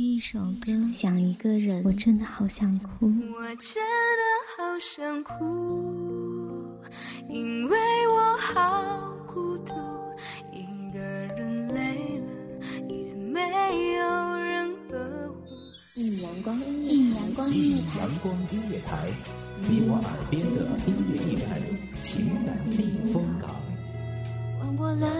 听一首歌，想一个人，我真的好想哭。我真的好想哭，因为我好孤独，一个人累了也没有人呵护。一阳光音乐，一阳光音乐台，阳光音乐台，你我耳边的音乐驿站，情感避风港。换我来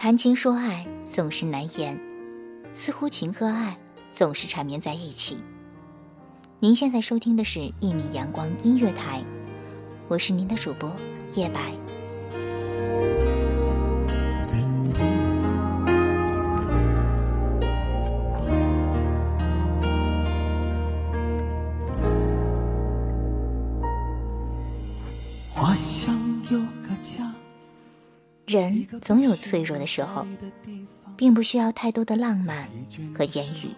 谈情说爱总是难言，似乎情和爱总是缠绵在一起。您现在收听的是《一米阳光音乐台》，我是您的主播叶白。人总有脆弱的时候，并不需要太多的浪漫和言语。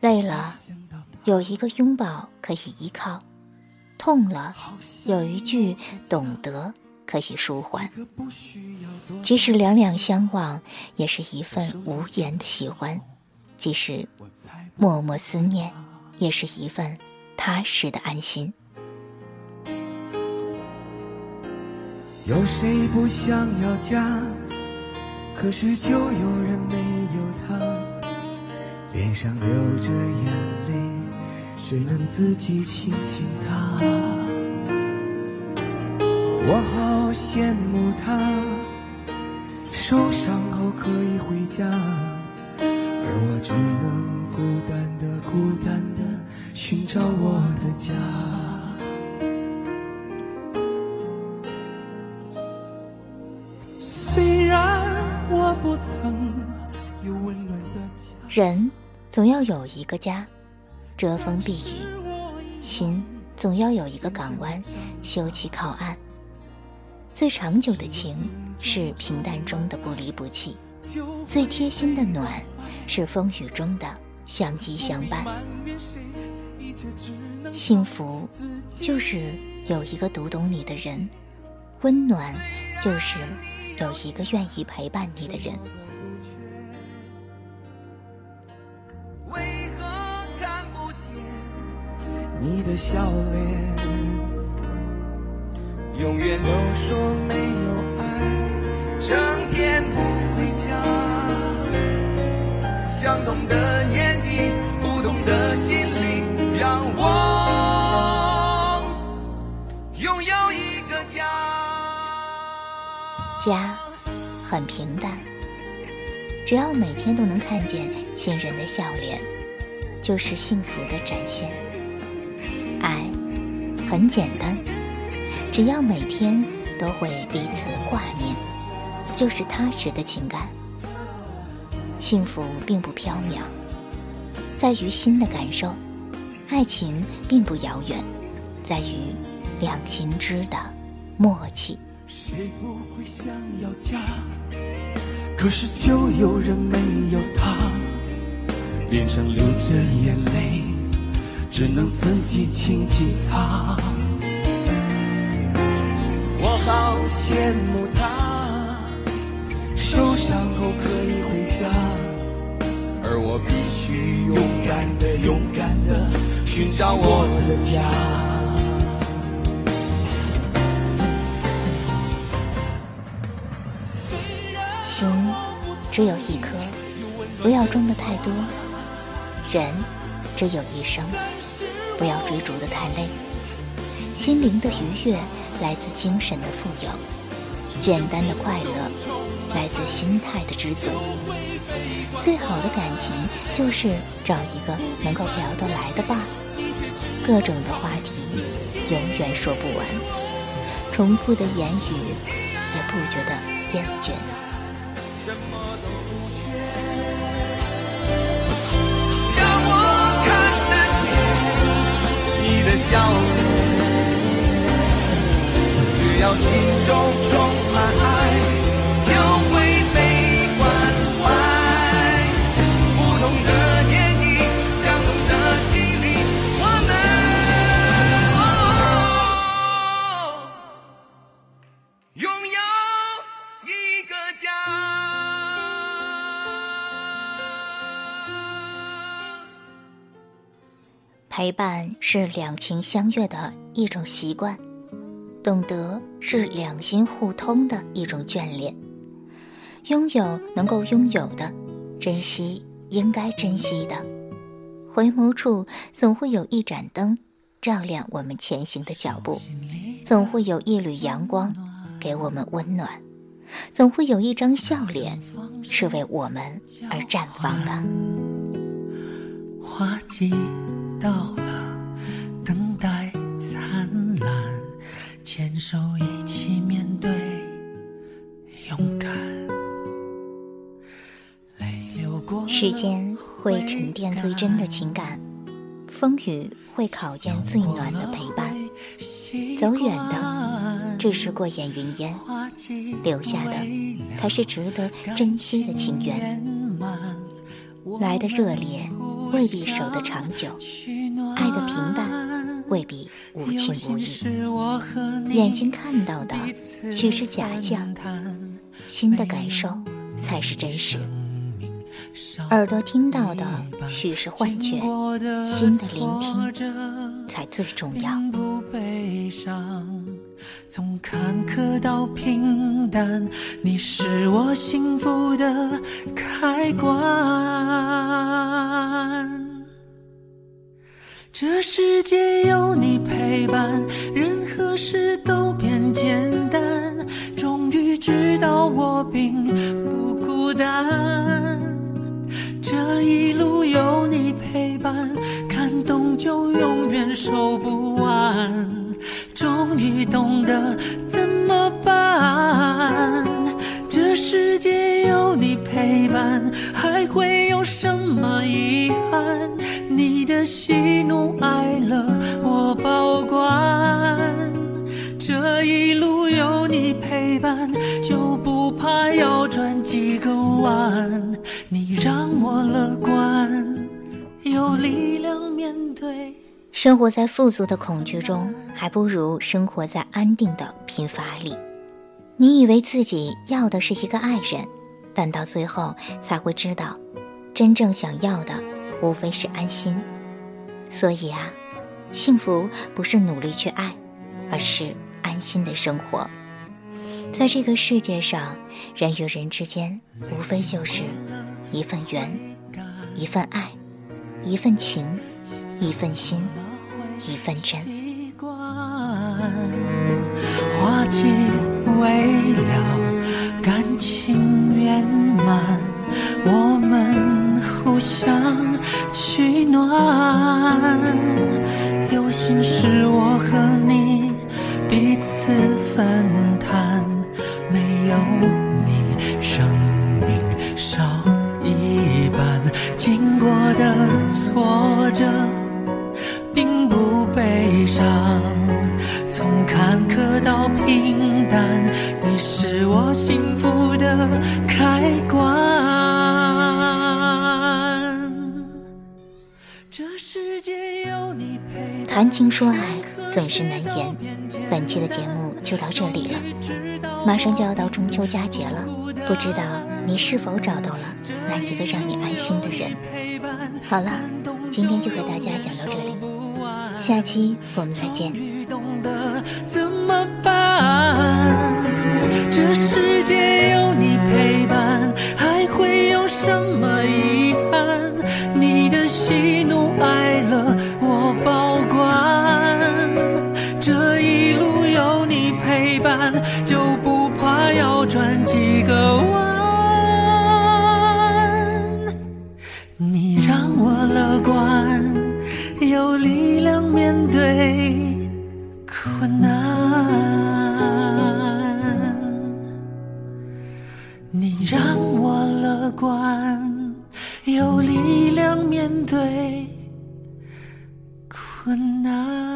累了，有一个拥抱可以依靠；痛了，有一句懂得可以舒缓。即使两两相望，也是一份无言的喜欢；即使默默思念，也是一份踏实的安心。有谁不想要家？可是就有人没有他，脸上流着眼泪，只能自己轻轻擦。我好羡慕他，受伤后可以回家，而我只能孤单的、孤单的寻找我的家。人总要有一个家，遮风避雨；心总要有一个港湾，休憩靠岸。最长久的情是平淡中的不离不弃，最贴心的暖是风雨中的相依相伴。幸福就是有一个读懂你的人，温暖就是有一个愿意陪伴你的人。你的笑脸？永远都说没有爱，整天不回家。相同的年纪，不同的心灵，让我拥有一个家。家很平淡，只要每天都能看见亲人的笑脸，就是幸福的展现。很简单，只要每天都会彼此挂念，就是踏实的情感。幸福并不缥缈，在于心的感受；爱情并不遥远，在于两心知的默契。谁不会想要家？可是就有人没有他，脸上流着眼泪，只能自己轻轻擦。我好羡慕他，受伤后可以回家，而我必须勇敢的、勇敢的寻找我的家。心只有一颗，不要装的太多；人只有一生，不要追逐的太累。心灵的愉悦来自精神的富有，简单的快乐来自心态的知足。最好的感情就是找一个能够聊得来的伴，各种的话题永远说不完，重复的言语也不觉得厌倦。笑。脸，只要心中充满爱，陪伴是两情相悦的一种习惯，懂得是两心互通的一种眷恋。拥有能够拥有的，珍惜应该珍惜的。回眸处总会有一盏灯，照亮我们前行的脚步；总会有一缕阳光，给我们温暖；总会有一张笑脸，是为我们而绽放的。花季到了，等待灿烂，牵手一起面对，勇敢。泪流过时间会沉淀最真的情感，风雨会考验最暖的陪伴。走远的只是过眼云烟，留下的才是值得珍惜的情缘。来的热烈未必守得长久，爱的平淡未必无情无义。眼睛看到的许是假象，心的感受才是真实。耳朵听到的许是幻觉，心的聆听才最重要。从坎坷到平淡，你是我幸福的开关。这世界有你陪伴，任何事都变简单。终于知道我并不孤单。这一路有你陪伴，感动就永远收不完。终于懂得怎么办。这世界有你陪伴，还会有什么遗憾？你的喜怒哀乐我保管。这一路有你陪伴，就不怕要转几个弯。你让我乐观，有力量面对。生活在富足的恐惧中，还不如生活在安定的贫乏里。你以为自己要的是一个爱人，但到最后才会知道，真正想要的无非是安心。所以啊，幸福不是努力去爱，而是安心的生活。在这个世界上，人与人之间无非就是一份缘，一份爱，一份情，一份心，一份真。花季未了，感情圆满，我们互相取暖。有心事我和你彼此分担，谈情说爱总是难言，本期的节目就到这里了。马上就要到中秋佳节了，不知道你是否找到了那一个让你安心的人？好了，今天就和大家讲到这里，下期我们再见。怎么办？这世界有要转几个弯。你让我乐观，有力量面对困难，你让我乐观，有力量面对困难。